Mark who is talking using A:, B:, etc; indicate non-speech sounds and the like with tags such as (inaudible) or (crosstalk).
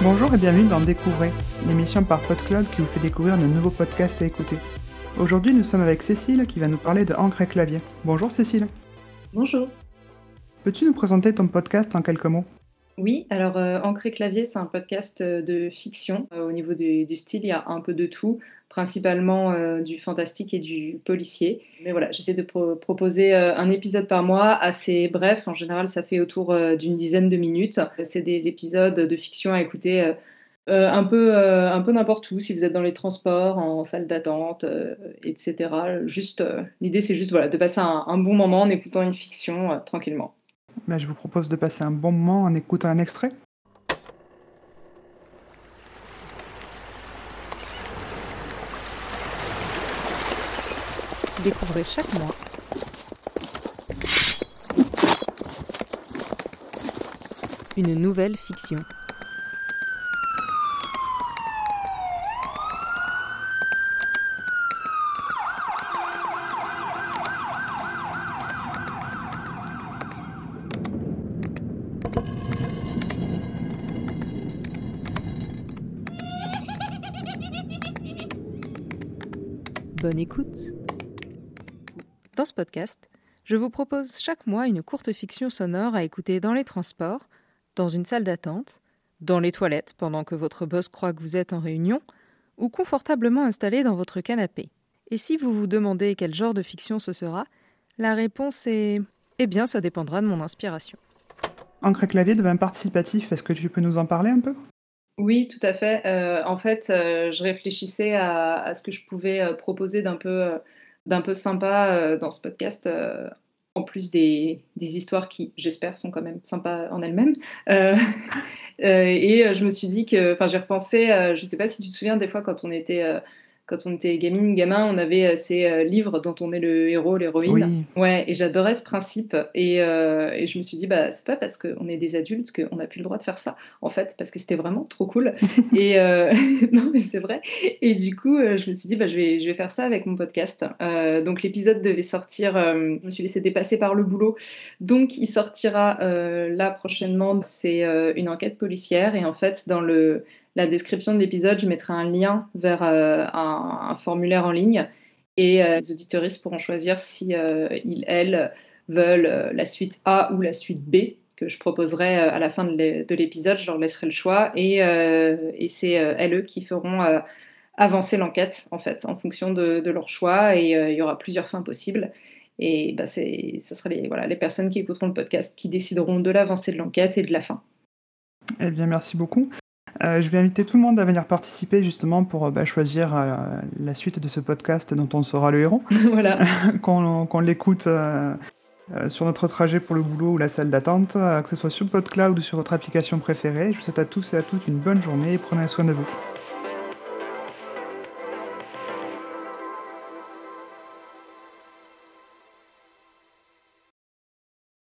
A: Bonjour et bienvenue dans Découvrez, l'émission par PodCloud qui vous fait découvrir de nouveaux podcasts à écouter. Aujourd'hui, nous sommes avec Cécile qui va nous parler de Encre et Clavier. Bonjour Cécile.
B: Bonjour.
A: Peux-tu nous présenter ton podcast en quelques mots?
B: Oui, alors euh, et Clavier, c'est un podcast euh, de fiction. Euh, au niveau du, style, il y a un peu de tout, principalement euh, du fantastique et du policier. Mais voilà, j'essaie de pro- proposer un épisode par mois, assez bref. En général, ça fait autour d'une dizaine de minutes. C'est des épisodes de fiction à écouter un peu, un peu n'importe où, si vous êtes dans les transports, en salle d'attente, etc. Juste, l'idée, c'est juste voilà, de passer un, un bon moment en écoutant une fiction tranquillement.
A: Ben, Je vous propose de passer un bon moment en écoutant un extrait.
C: Découvrez chaque mois une nouvelle fiction. Bonne écoute. Dans ce podcast, je vous propose chaque mois une courte fiction sonore à écouter dans les transports, dans une salle d'attente, dans les toilettes pendant que votre boss croit que vous êtes en réunion, ou confortablement installé dans votre canapé. Et si vous vous demandez quel genre de fiction ce sera, la réponse est Eh bien, ça dépendra de mon inspiration.
A: Encre et Clavier devient participatif, est-ce que tu peux nous en parler un peu?
B: Oui, tout à fait. Euh, en fait, euh, je réfléchissais à, ce que je pouvais euh, proposer d'un peu, d'un peu sympa dans ce podcast, en plus des, des histoires qui, j'espère, sont quand même sympas en elles-mêmes. (laughs) Et je me suis dit que, enfin, j'ai repensé, je ne sais pas si tu te souviens, des fois, quand on était, quand on était gamine, gamin, on avait euh, ces euh, livres dont on est le héros, l'héroïne.
A: Oui,
B: Ouais, et j'adorais ce principe. Et, euh, et je me suis dit, bah, c'est pas parce qu'on est des adultes qu'on n'a plus le droit de faire ça, en fait, parce que c'était vraiment trop cool. (laughs) et euh, (laughs) non, mais c'est vrai. Et du coup, je me suis dit, bah, je, vais, je vais faire ça avec mon podcast. Euh, donc, l'épisode devait sortir, je me suis laissé dépasser par le boulot. Donc, il sortira là prochainement. C'est une enquête policière. Et en fait, dans le, la description de l'épisode, je mettrai un lien vers euh, un, formulaire en ligne. Et euh, les auditeuristes pourront choisir si euh, ils, elles, veulent la suite A ou la suite B que je proposerai à la fin de l'é- de l'épisode. Je leur laisserai le choix et, c'est elles eux, qui feront avancer l'enquête en fait en fonction de, leur choix et il y aura plusieurs fins possibles. Et bah, c'est, ça sera les, voilà, les personnes qui écouteront le podcast qui décideront de l'avancée de l'enquête et de la fin.
A: Eh bien, merci beaucoup. Euh, je vais inviter tout le monde à venir participer justement pour euh, bah, choisir euh, la suite de ce podcast dont on sera le héros, (laughs)
B: voilà. (laughs)
A: qu'on l'écoute euh, sur notre trajet pour le boulot ou la salle d'attente, que ce soit sur PodCloud ou sur votre application préférée. Je vous souhaite à tous et à toutes une bonne journée et prenez soin de vous.